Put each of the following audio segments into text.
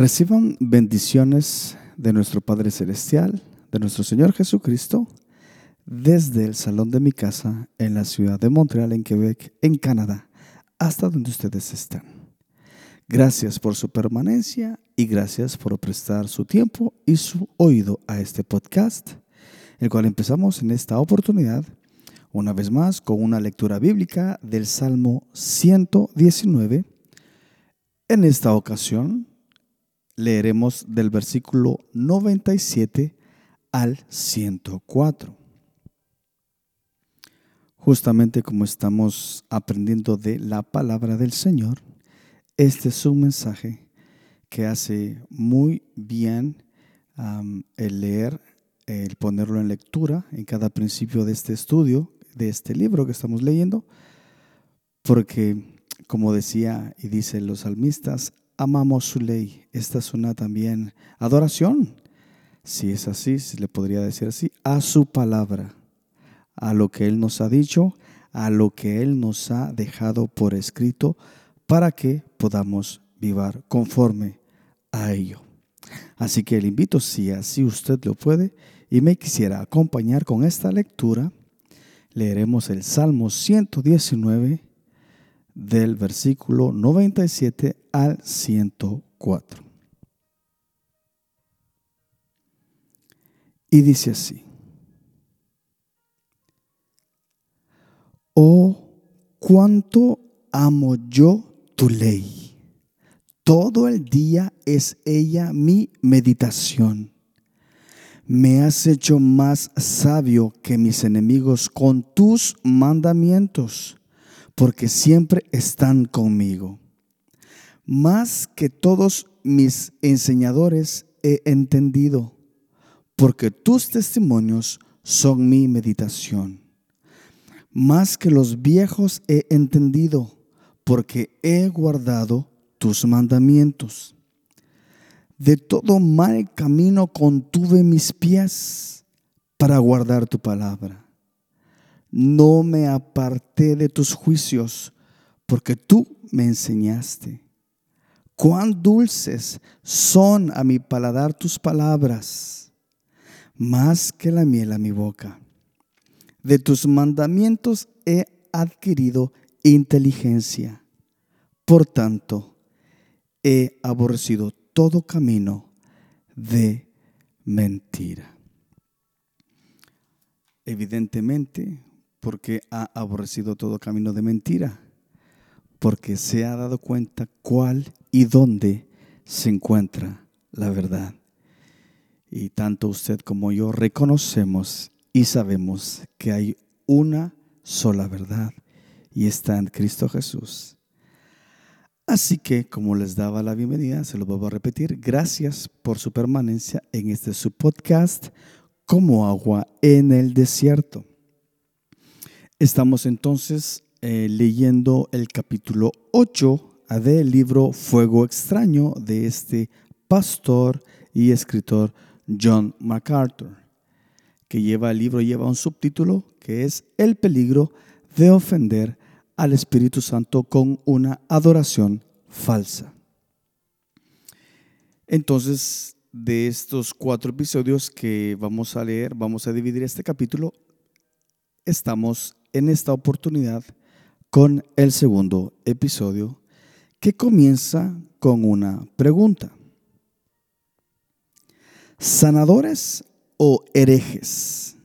Reciban bendiciones de nuestro Padre Celestial, de nuestro Señor Jesucristo, desde el salón de mi casa en la ciudad de Montreal, en Quebec, en Canadá, hasta donde ustedes están. Gracias por su permanencia y gracias por prestar su tiempo y su oído a este podcast, el cual empezamos en esta oportunidad, una vez más, con una lectura bíblica del Salmo 119. En esta ocasión, leeremos del versículo 97 al 104. Justamente como estamos aprendiendo de la palabra del Señor, este es un mensaje que hace muy bien el leer, el ponerlo en lectura en cada principio de este estudio, de este libro que estamos leyendo, porque como decía y dicen los salmistas, amamos su ley. Esta es una también adoración, si es así, se le podría decir así, a su palabra, a lo que Él nos ha dicho, a lo que Él nos ha dejado por escrito, para que podamos vivir conforme a ello. Así que le invito, si así usted lo puede, y me quisiera acompañar con esta lectura, leeremos el Salmo 119 del versículo 97 al 104. Y dice así, oh, cuánto amo yo tu ley. Todo el día es ella mi meditación. Me has hecho más sabio que mis enemigos con tus mandamientos porque siempre están conmigo. Más que todos mis enseñadores he entendido, porque tus testimonios son mi meditación. Más que los viejos he entendido, porque he guardado tus mandamientos. De todo mal camino contuve mis pies para guardar tu palabra no me aparté de tus juicios, porque tú me enseñaste. Cuán dulces son a mi paladar tus palabras, más que la miel a mi boca. De tus mandamientos he adquirido inteligencia. Por tanto, he aborrecido todo camino de mentira. Evidentemente, porque ha aborrecido todo camino de mentira, porque se ha dado cuenta cuál y dónde se encuentra la verdad. Y tanto usted como yo reconocemos y sabemos que hay una sola verdad y está en Cristo Jesús. Así que, como les daba la bienvenida, se lo vuelvo a repetir, gracias por su permanencia en este su podcast, como agua en el desierto. Estamos entonces eh, leyendo el capítulo 8 del libro Fuego extraño de este pastor y escritor John MacArthur, que lleva el libro, lleva un subtítulo que es El peligro de ofender al Espíritu Santo con una adoración falsa. Entonces, de estos cuatro episodios que vamos a leer, vamos a dividir este capítulo, estamos en esta oportunidad con el segundo episodio que comienza con una pregunta. ¿Sanadores o herejes?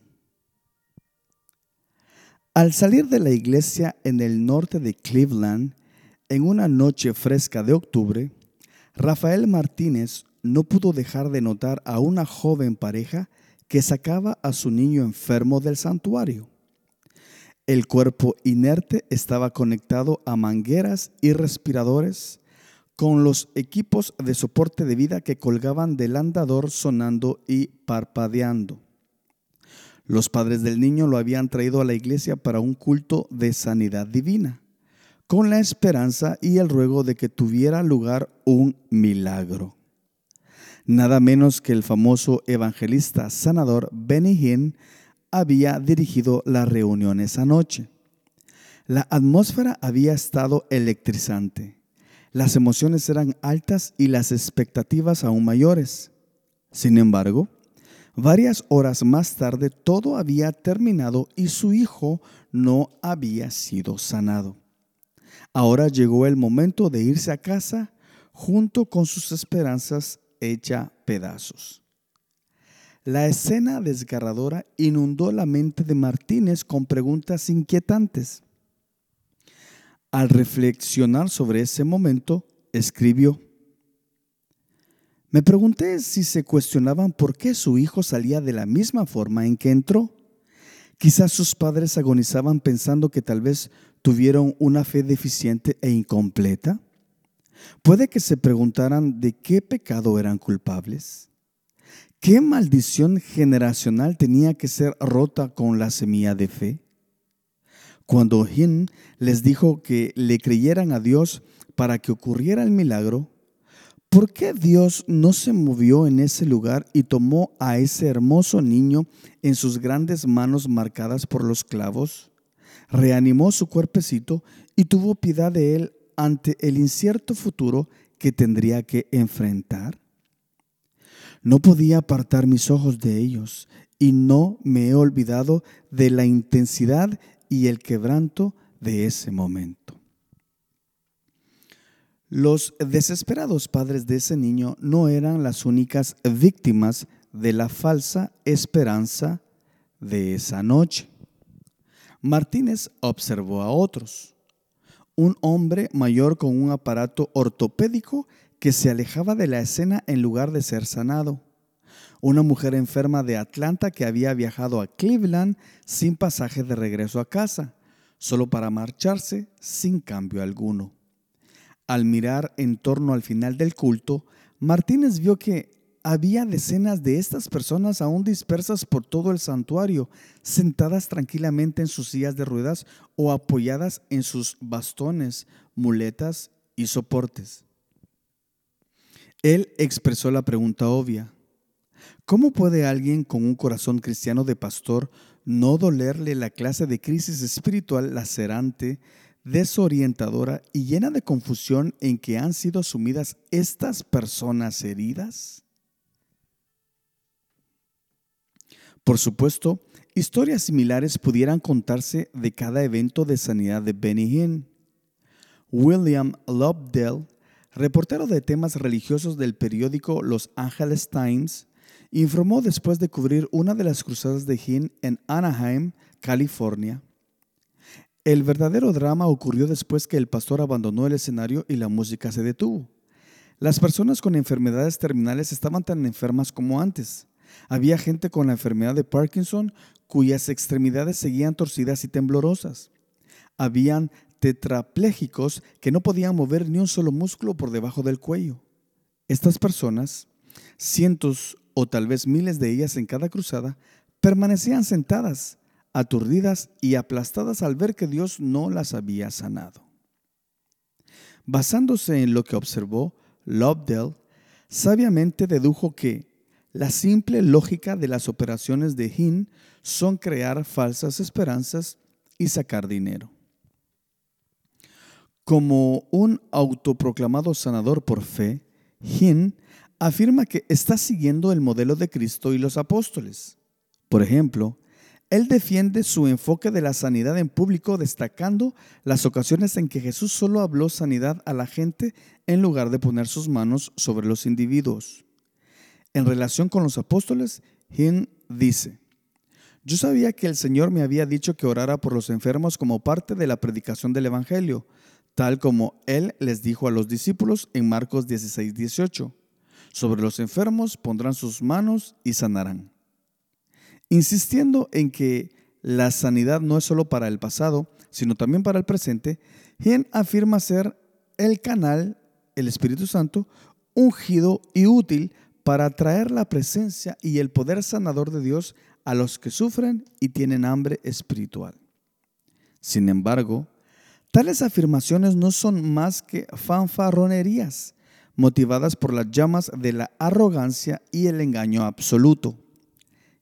Al salir de la iglesia en el norte de Cleveland, en una noche fresca de octubre, Rafael Martínez no pudo dejar de notar a una joven pareja que sacaba a su niño enfermo del santuario. El cuerpo inerte estaba conectado a mangueras y respiradores con los equipos de soporte de vida que colgaban del andador sonando y parpadeando. Los padres del niño lo habían traído a la iglesia para un culto de sanidad divina, con la esperanza y el ruego de que tuviera lugar un milagro. Nada menos que el famoso evangelista sanador Benny Hinn había dirigido la reunión esa noche. La atmósfera había estado electrizante. Las emociones eran altas y las expectativas aún mayores. Sin embargo, varias horas más tarde todo había terminado y su hijo no había sido sanado. Ahora llegó el momento de irse a casa junto con sus esperanzas hecha pedazos. La escena desgarradora inundó la mente de Martínez con preguntas inquietantes. Al reflexionar sobre ese momento, escribió, me pregunté si se cuestionaban por qué su hijo salía de la misma forma en que entró. Quizás sus padres agonizaban pensando que tal vez tuvieron una fe deficiente e incompleta. Puede que se preguntaran de qué pecado eran culpables. ¿Qué maldición generacional tenía que ser rota con la semilla de fe? Cuando Hin les dijo que le creyeran a Dios para que ocurriera el milagro, ¿por qué Dios no se movió en ese lugar y tomó a ese hermoso niño en sus grandes manos marcadas por los clavos? Reanimó su cuerpecito y tuvo piedad de él ante el incierto futuro que tendría que enfrentar. No podía apartar mis ojos de ellos y no me he olvidado de la intensidad y el quebranto de ese momento. Los desesperados padres de ese niño no eran las únicas víctimas de la falsa esperanza de esa noche. Martínez observó a otros. Un hombre mayor con un aparato ortopédico que se alejaba de la escena en lugar de ser sanado una mujer enferma de Atlanta que había viajado a Cleveland sin pasaje de regreso a casa, solo para marcharse sin cambio alguno. Al mirar en torno al final del culto, Martínez vio que había decenas de estas personas aún dispersas por todo el santuario, sentadas tranquilamente en sus sillas de ruedas o apoyadas en sus bastones, muletas y soportes. Él expresó la pregunta obvia, ¿Cómo puede alguien con un corazón cristiano de pastor no dolerle la clase de crisis espiritual lacerante, desorientadora y llena de confusión en que han sido sumidas estas personas heridas? Por supuesto, historias similares pudieran contarse de cada evento de sanidad de Benny Hinn. William Lobdell, reportero de temas religiosos del periódico Los Angeles Times, informó después de cubrir una de las cruzadas de Hinn en Anaheim, California. El verdadero drama ocurrió después que el pastor abandonó el escenario y la música se detuvo. Las personas con enfermedades terminales estaban tan enfermas como antes. Había gente con la enfermedad de Parkinson cuyas extremidades seguían torcidas y temblorosas. Habían tetraplégicos que no podían mover ni un solo músculo por debajo del cuello. Estas personas, cientos o tal vez miles de ellas en cada cruzada, permanecían sentadas, aturdidas y aplastadas al ver que Dios no las había sanado. Basándose en lo que observó, Lobdell sabiamente dedujo que la simple lógica de las operaciones de Hinn son crear falsas esperanzas y sacar dinero. Como un autoproclamado sanador por fe, Hinn afirma que está siguiendo el modelo de Cristo y los apóstoles. Por ejemplo, él defiende su enfoque de la sanidad en público destacando las ocasiones en que Jesús solo habló sanidad a la gente en lugar de poner sus manos sobre los individuos. En relación con los apóstoles, Hinn dice, yo sabía que el Señor me había dicho que orara por los enfermos como parte de la predicación del Evangelio, tal como Él les dijo a los discípulos en Marcos 16, 18. Sobre los enfermos pondrán sus manos y sanarán. Insistiendo en que la sanidad no es solo para el pasado, sino también para el presente, Hien afirma ser el canal, el Espíritu Santo, ungido y útil para traer la presencia y el poder sanador de Dios a los que sufren y tienen hambre espiritual. Sin embargo, tales afirmaciones no son más que fanfarronerías motivadas por las llamas de la arrogancia y el engaño absoluto.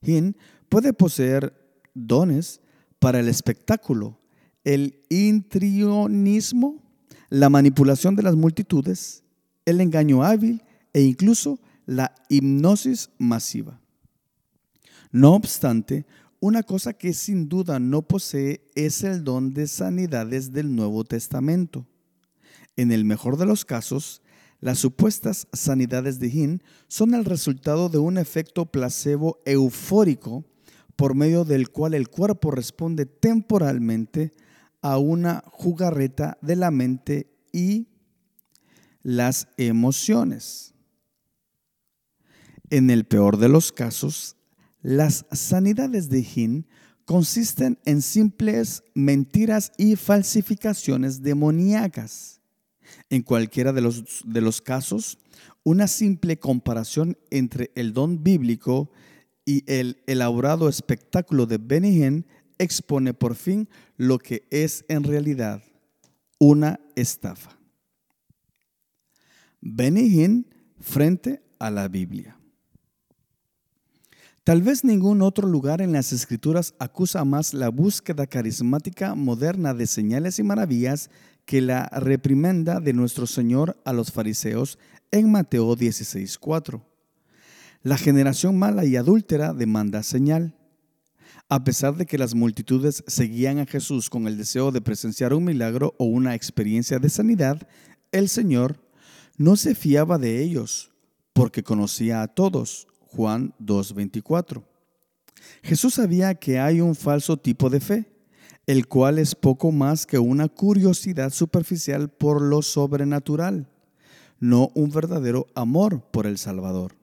Hin puede poseer dones para el espectáculo, el intrionismo, la manipulación de las multitudes, el engaño hábil e incluso la hipnosis masiva. No obstante, una cosa que sin duda no posee es el don de sanidades del Nuevo Testamento. En el mejor de los casos, las supuestas sanidades de Hin son el resultado de un efecto placebo eufórico por medio del cual el cuerpo responde temporalmente a una jugarreta de la mente y las emociones. En el peor de los casos, las sanidades de Hin consisten en simples mentiras y falsificaciones demoníacas. En cualquiera de los, de los casos, una simple comparación entre el don bíblico y el elaborado espectáculo de Benny Hinn expone por fin lo que es en realidad una estafa. Benny Hinn frente a la Biblia. Tal vez ningún otro lugar en las escrituras acusa más la búsqueda carismática moderna de señales y maravillas que la reprimenda de nuestro Señor a los fariseos en Mateo 16:4. La generación mala y adúltera demanda señal. A pesar de que las multitudes seguían a Jesús con el deseo de presenciar un milagro o una experiencia de sanidad, el Señor no se fiaba de ellos porque conocía a todos. Juan 2.24. Jesús sabía que hay un falso tipo de fe, el cual es poco más que una curiosidad superficial por lo sobrenatural, no un verdadero amor por el Salvador.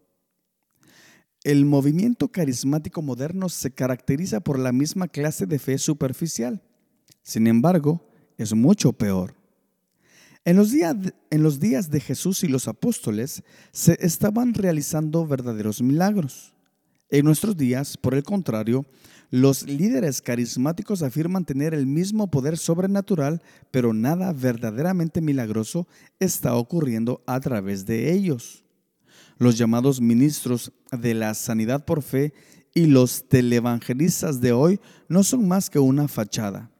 El movimiento carismático moderno se caracteriza por la misma clase de fe superficial. Sin embargo, es mucho peor. En los, días, de Jesús y los apóstoles se estaban realizando verdaderos milagros. En nuestros días, por el contrario, los líderes carismáticos afirman tener el mismo poder sobrenatural, pero nada verdaderamente milagroso está ocurriendo a través de ellos. Los llamados ministros de la sanidad por fe y los televangelistas de hoy no son más que una fachada.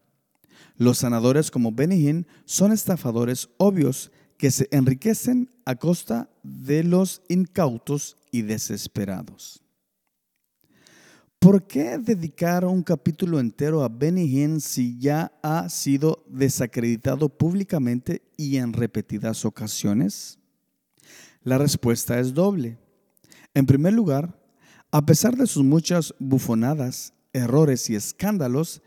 Los sanadores como Benny son estafadores obvios que se enriquecen a costa de los incautos y desesperados. ¿Por qué dedicar un capítulo entero a Benny si ya ha sido desacreditado públicamente y en repetidas ocasiones? La respuesta es doble. En primer lugar, a pesar de sus muchas bufonadas, errores y escándalos,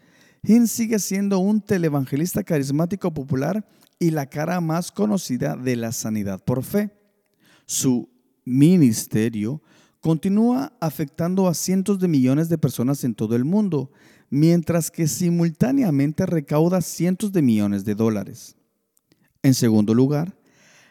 Hin sigue siendo un televangelista carismático popular y la cara más conocida de la sanidad por fe. Su ministerio continúa afectando a cientos de millones de personas en todo el mundo, mientras que simultáneamente recauda cientos de millones de dólares. En segundo lugar,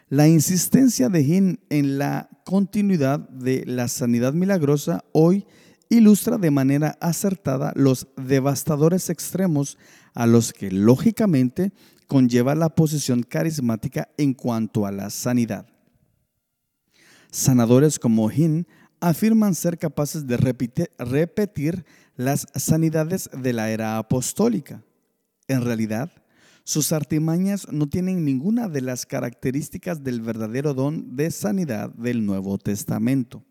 la insistencia de Hin en la continuidad de la sanidad milagrosa hoy ilustra de manera acertada los devastadores extremos a los que lógicamente conlleva la posición carismática en cuanto a la sanidad. Sanadores como Hin afirman ser capaces de repetir las sanidades de la era apostólica. En realidad, sus artimañas no tienen ninguna de las características del verdadero don de sanidad del Nuevo Testamento.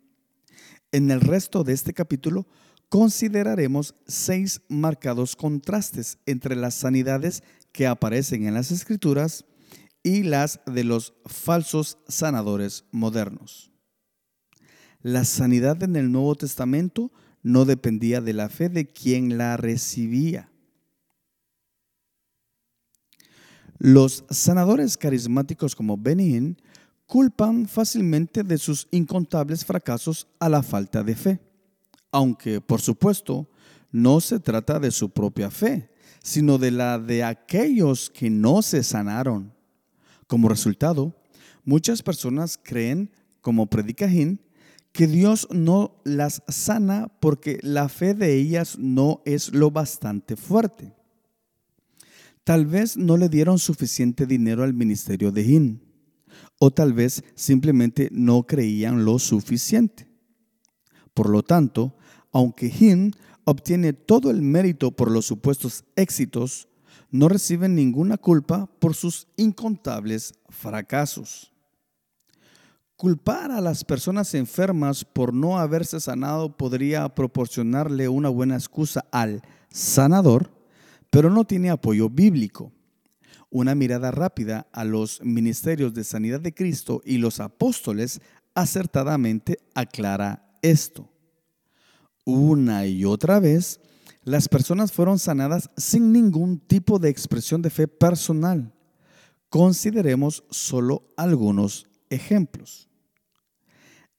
En el resto de este capítulo consideraremos seis marcados contrastes entre las sanidades que aparecen en las escrituras y las de los falsos sanadores modernos. La sanidad en el Nuevo Testamento no dependía de la fe de quien la recibía. Los sanadores carismáticos como Benin culpan fácilmente de sus incontables fracasos a la falta de fe, aunque por supuesto no se trata de su propia fe, sino de la de aquellos que no se sanaron. Como resultado, muchas personas creen, como predica que Dios no las sana porque la fe de ellas no es lo bastante fuerte. Tal vez no le dieron suficiente dinero al ministerio de Hin, o tal vez simplemente no creían lo suficiente. Por lo tanto, aunque Hin obtiene todo el mérito por los supuestos éxitos, no reciben ninguna culpa por sus incontables fracasos. Culpar a las personas enfermas por no haberse sanado podría proporcionarle una buena excusa al sanador, pero no tiene apoyo bíblico. Una mirada rápida a los ministerios de sanidad de Cristo y los apóstoles acertadamente aclara esto. Una y otra vez, las personas fueron sanadas sin ningún tipo de expresión de fe personal. Consideremos solo algunos ejemplos.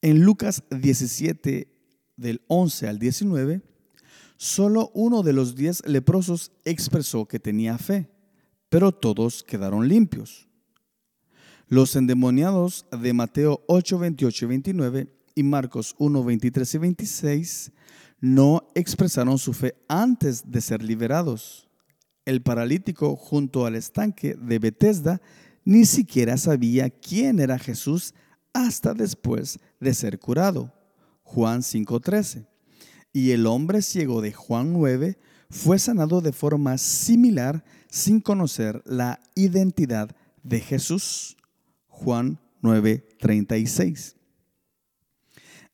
En Lucas 17, del 11 al 19, solo uno de los diez leprosos expresó que tenía fe, pero todos quedaron limpios. Los endemoniados de Mateo 8, 28 y 29 y Marcos 1, 23 y 26 no expresaron su fe antes de ser liberados. El paralítico junto al estanque de Bethesda ni siquiera sabía quién era Jesús hasta después de ser curado. Juan 5:13. Y el hombre ciego de Juan 9 fue sanado de forma similar sin conocer la identidad de Jesús. Juan 9:36.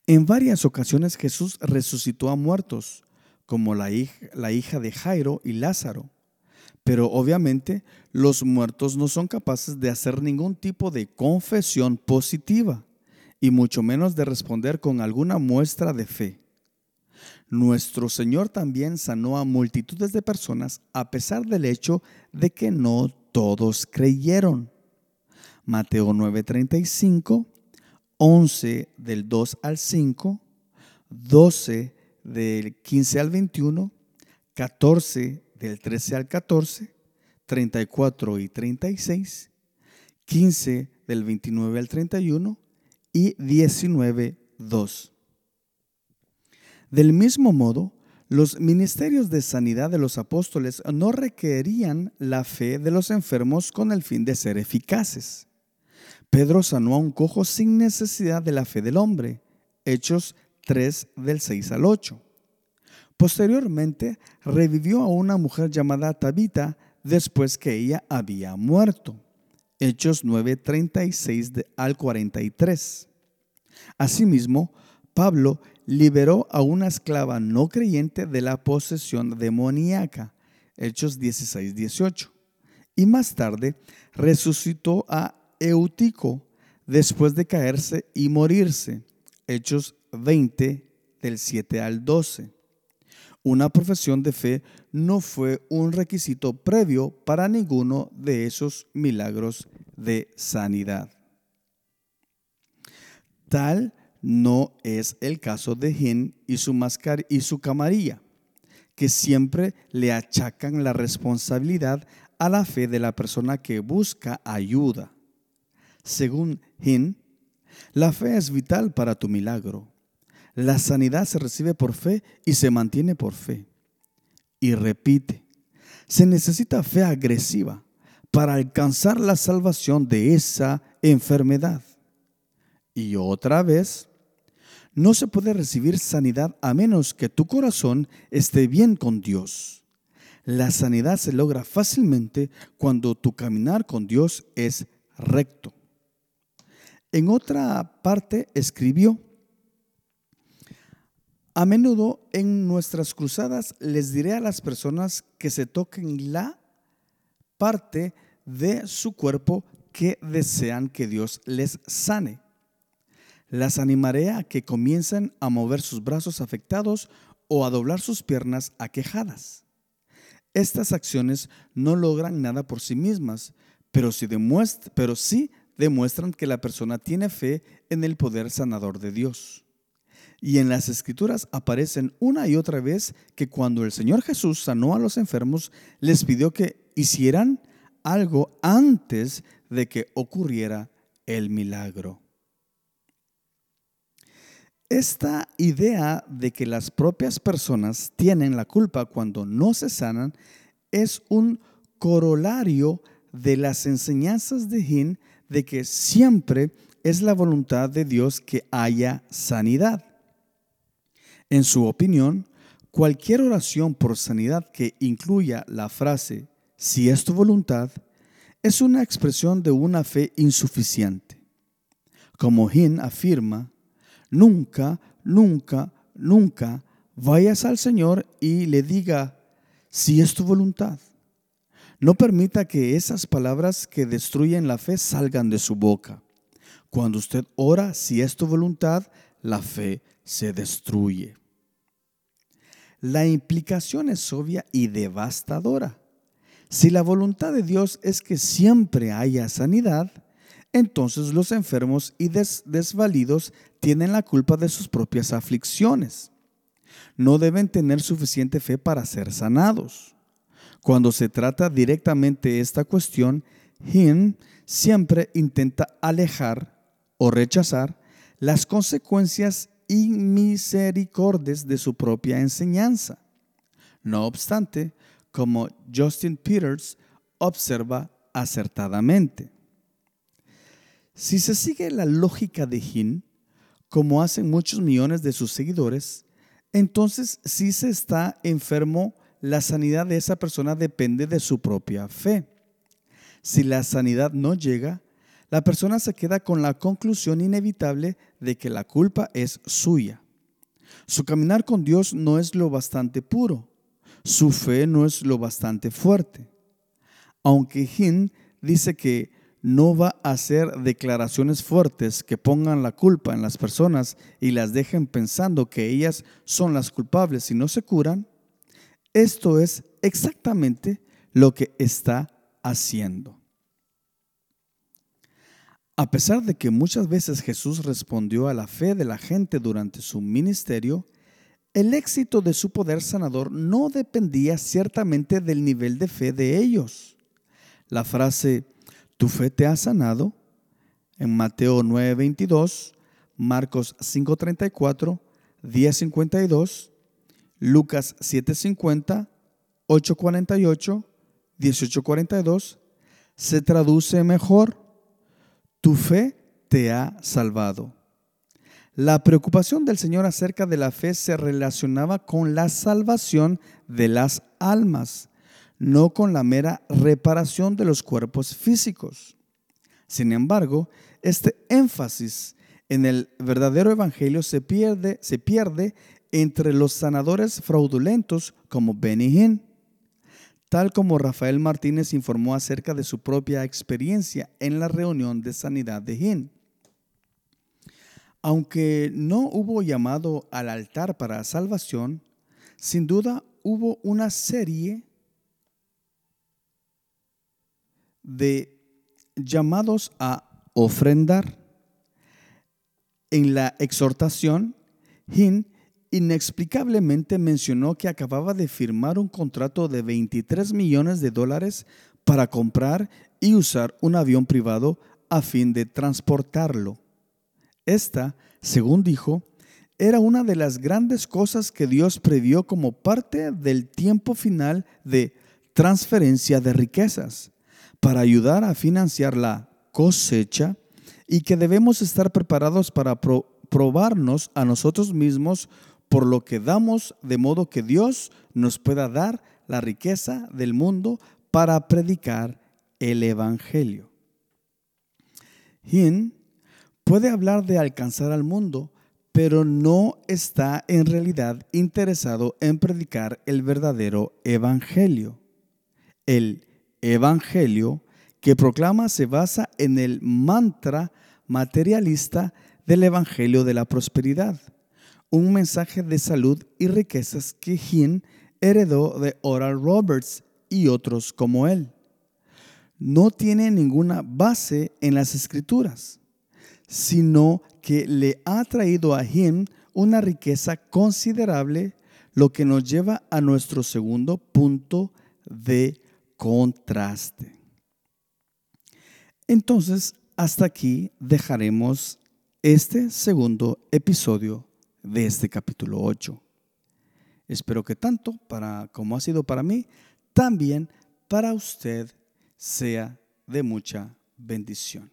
En varias ocasiones Jesús resucitó a muertos, como la hija, de Jairo y Lázaro. Pero obviamente los muertos no son capaces de hacer ningún tipo de confesión positiva, y mucho menos de responder con alguna muestra de fe. Nuestro Señor también sanó a multitudes de personas a pesar del hecho de que no todos creyeron. Mateo 9:35 11 del 2 al 5, 12 del 15 al 21, 14 del 13 al 14, 34 y 36, 15 del 29 al 31 y 19, 2. Del mismo modo, los ministerios de sanidad de los apóstoles no requerían la fe de los enfermos con el fin de ser eficaces. Pedro sanó a un cojo sin necesidad de la fe del hombre. Hechos 3 del 6 al 8. Posteriormente revivió a una mujer llamada Tabita después que ella había muerto. Hechos 9, 36 al 43. Asimismo, Pablo liberó a una esclava no creyente de la posesión demoníaca. Hechos 16, 18. Y más tarde resucitó a Eutico después de caerse y morirse. Hechos 20 del 7 al 12. Una profesión de fe no fue un requisito previo para ninguno de esos milagros de sanidad. Tal no es el caso de Hin y su, y su camarilla, que siempre le achacan la responsabilidad a la fe de la persona que busca ayuda. Según Hin, la fe es vital para tu milagro. La sanidad se recibe por fe y se mantiene por fe. Y repite, se necesita fe agresiva para alcanzar la salvación de esa enfermedad. Y otra vez, no se puede recibir sanidad a menos que tu corazón esté bien con Dios. La sanidad se logra fácilmente cuando tu caminar con Dios es recto. En otra parte escribió, a menudo en nuestras cruzadas les diré a las personas que se toquen la parte de su cuerpo que desean que Dios les sane. Las animaré a que comiencen a mover sus brazos afectados o a doblar sus piernas aquejadas. Estas acciones no logran nada por sí mismas, pero sí, pero sí demuestran que la persona tiene fe en el poder sanador de Dios. Y en las escrituras aparecen una y otra vez que cuando el Señor Jesús sanó a los enfermos, les pidió que hicieran algo antes de que ocurriera el milagro. Esta idea de que las propias personas tienen la culpa cuando no se sanan es un corolario de las enseñanzas de Hin de que siempre es la voluntad de Dios que haya sanidad. En su opinión, cualquier oración por sanidad que incluya la frase si es tu voluntad, es una expresión de una fe insuficiente. Como Hin afirma, nunca, nunca, nunca vayas al Señor y le diga, si es tu voluntad. No permita que esas palabras que destruyen la fe salgan de su boca. Cuando usted ora, si es tu voluntad, la fe se destruye. La implicación es obvia y devastadora. Si la voluntad de Dios es que siempre haya sanidad, entonces los enfermos y desvalidos tienen la culpa de sus propias aflicciones. No deben tener suficiente fe para ser sanados. Cuando se trata directamente esta cuestión, Hin siempre intenta alejar o rechazar las consecuencias inmisericordes de su propia enseñanza. No obstante, como Justin Peters observa acertadamente. Si se sigue la lógica de Hin, como hacen muchos millones de sus seguidores, entonces si se está enfermo, la sanidad de esa persona depende de su propia fe. Si la sanidad no llega, la persona se queda con la conclusión inevitable de que la culpa es suya. Su caminar con Dios no es lo bastante puro. Su fe no es lo bastante fuerte. Aunque Hin dice que no va a hacer declaraciones fuertes que pongan la culpa en las personas y las dejen pensando que ellas son las culpables si no se curan, esto es exactamente lo que está haciendo. A pesar de que muchas veces Jesús respondió a la fe de la gente durante su ministerio, el éxito de su poder sanador no dependía ciertamente del nivel de fe de ellos. La frase, tu fe te ha sanado, en Mateo 9:22, Marcos 5:34, 10:52, Lucas 7:50, 8:48, 18:42, se traduce mejor. Tu fe te ha salvado. La preocupación del Señor acerca de la fe se relacionaba con la salvación de las almas, no con la mera reparación de los cuerpos físicos. Sin embargo, este énfasis en el verdadero evangelio se pierde, se pierde entre los sanadores fraudulentos como Benny tal como Rafael Martínez informó acerca de su propia experiencia en la reunión de sanidad de Hin. Aunque no hubo llamado al altar para salvación, sin duda hubo una serie de llamados a ofrendar. En la exhortación, Hin inexplicablemente mencionó que acababa de firmar un contrato de 23 millones de dólares para comprar y usar un avión privado a fin de transportarlo. Esta, según dijo, era una de las grandes cosas que Dios previó como parte del tiempo final de transferencia de riquezas, para ayudar a financiar la cosecha y que debemos estar preparados para probarnos a nosotros mismos por lo que damos, de modo que Dios nos pueda dar la riqueza del mundo para predicar el Evangelio. Hin puede hablar de alcanzar al mundo, pero no está en realidad interesado en predicar el verdadero Evangelio. El Evangelio que proclama se basa en el mantra materialista del Evangelio de la prosperidad un mensaje de salud y riquezas que Hin heredó de Oral Roberts y otros como él. No tiene ninguna base en las escrituras, sino que le ha traído a Hin una riqueza considerable, lo que nos lleva a nuestro segundo punto de contraste. Entonces, hasta aquí dejaremos este segundo episodio de este capítulo 8. Espero que tanto para como ha sido para mí, también para usted sea de mucha bendición.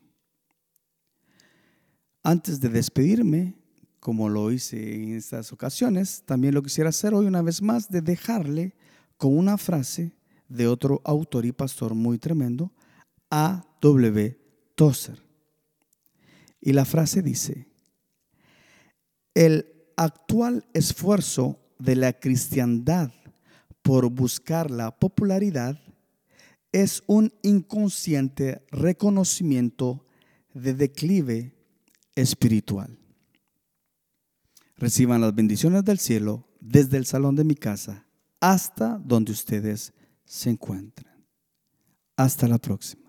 Antes de despedirme, como lo hice en estas ocasiones, también lo quisiera hacer hoy una vez más de dejarle con una frase de otro autor y pastor muy tremendo, A. W. Tozer. Y la frase dice, el actual esfuerzo de la cristiandad por buscar la popularidad es un inconsciente reconocimiento de declive espiritual. Reciban las bendiciones del cielo desde el salón de mi casa hasta donde ustedes se encuentran. Hasta la próxima.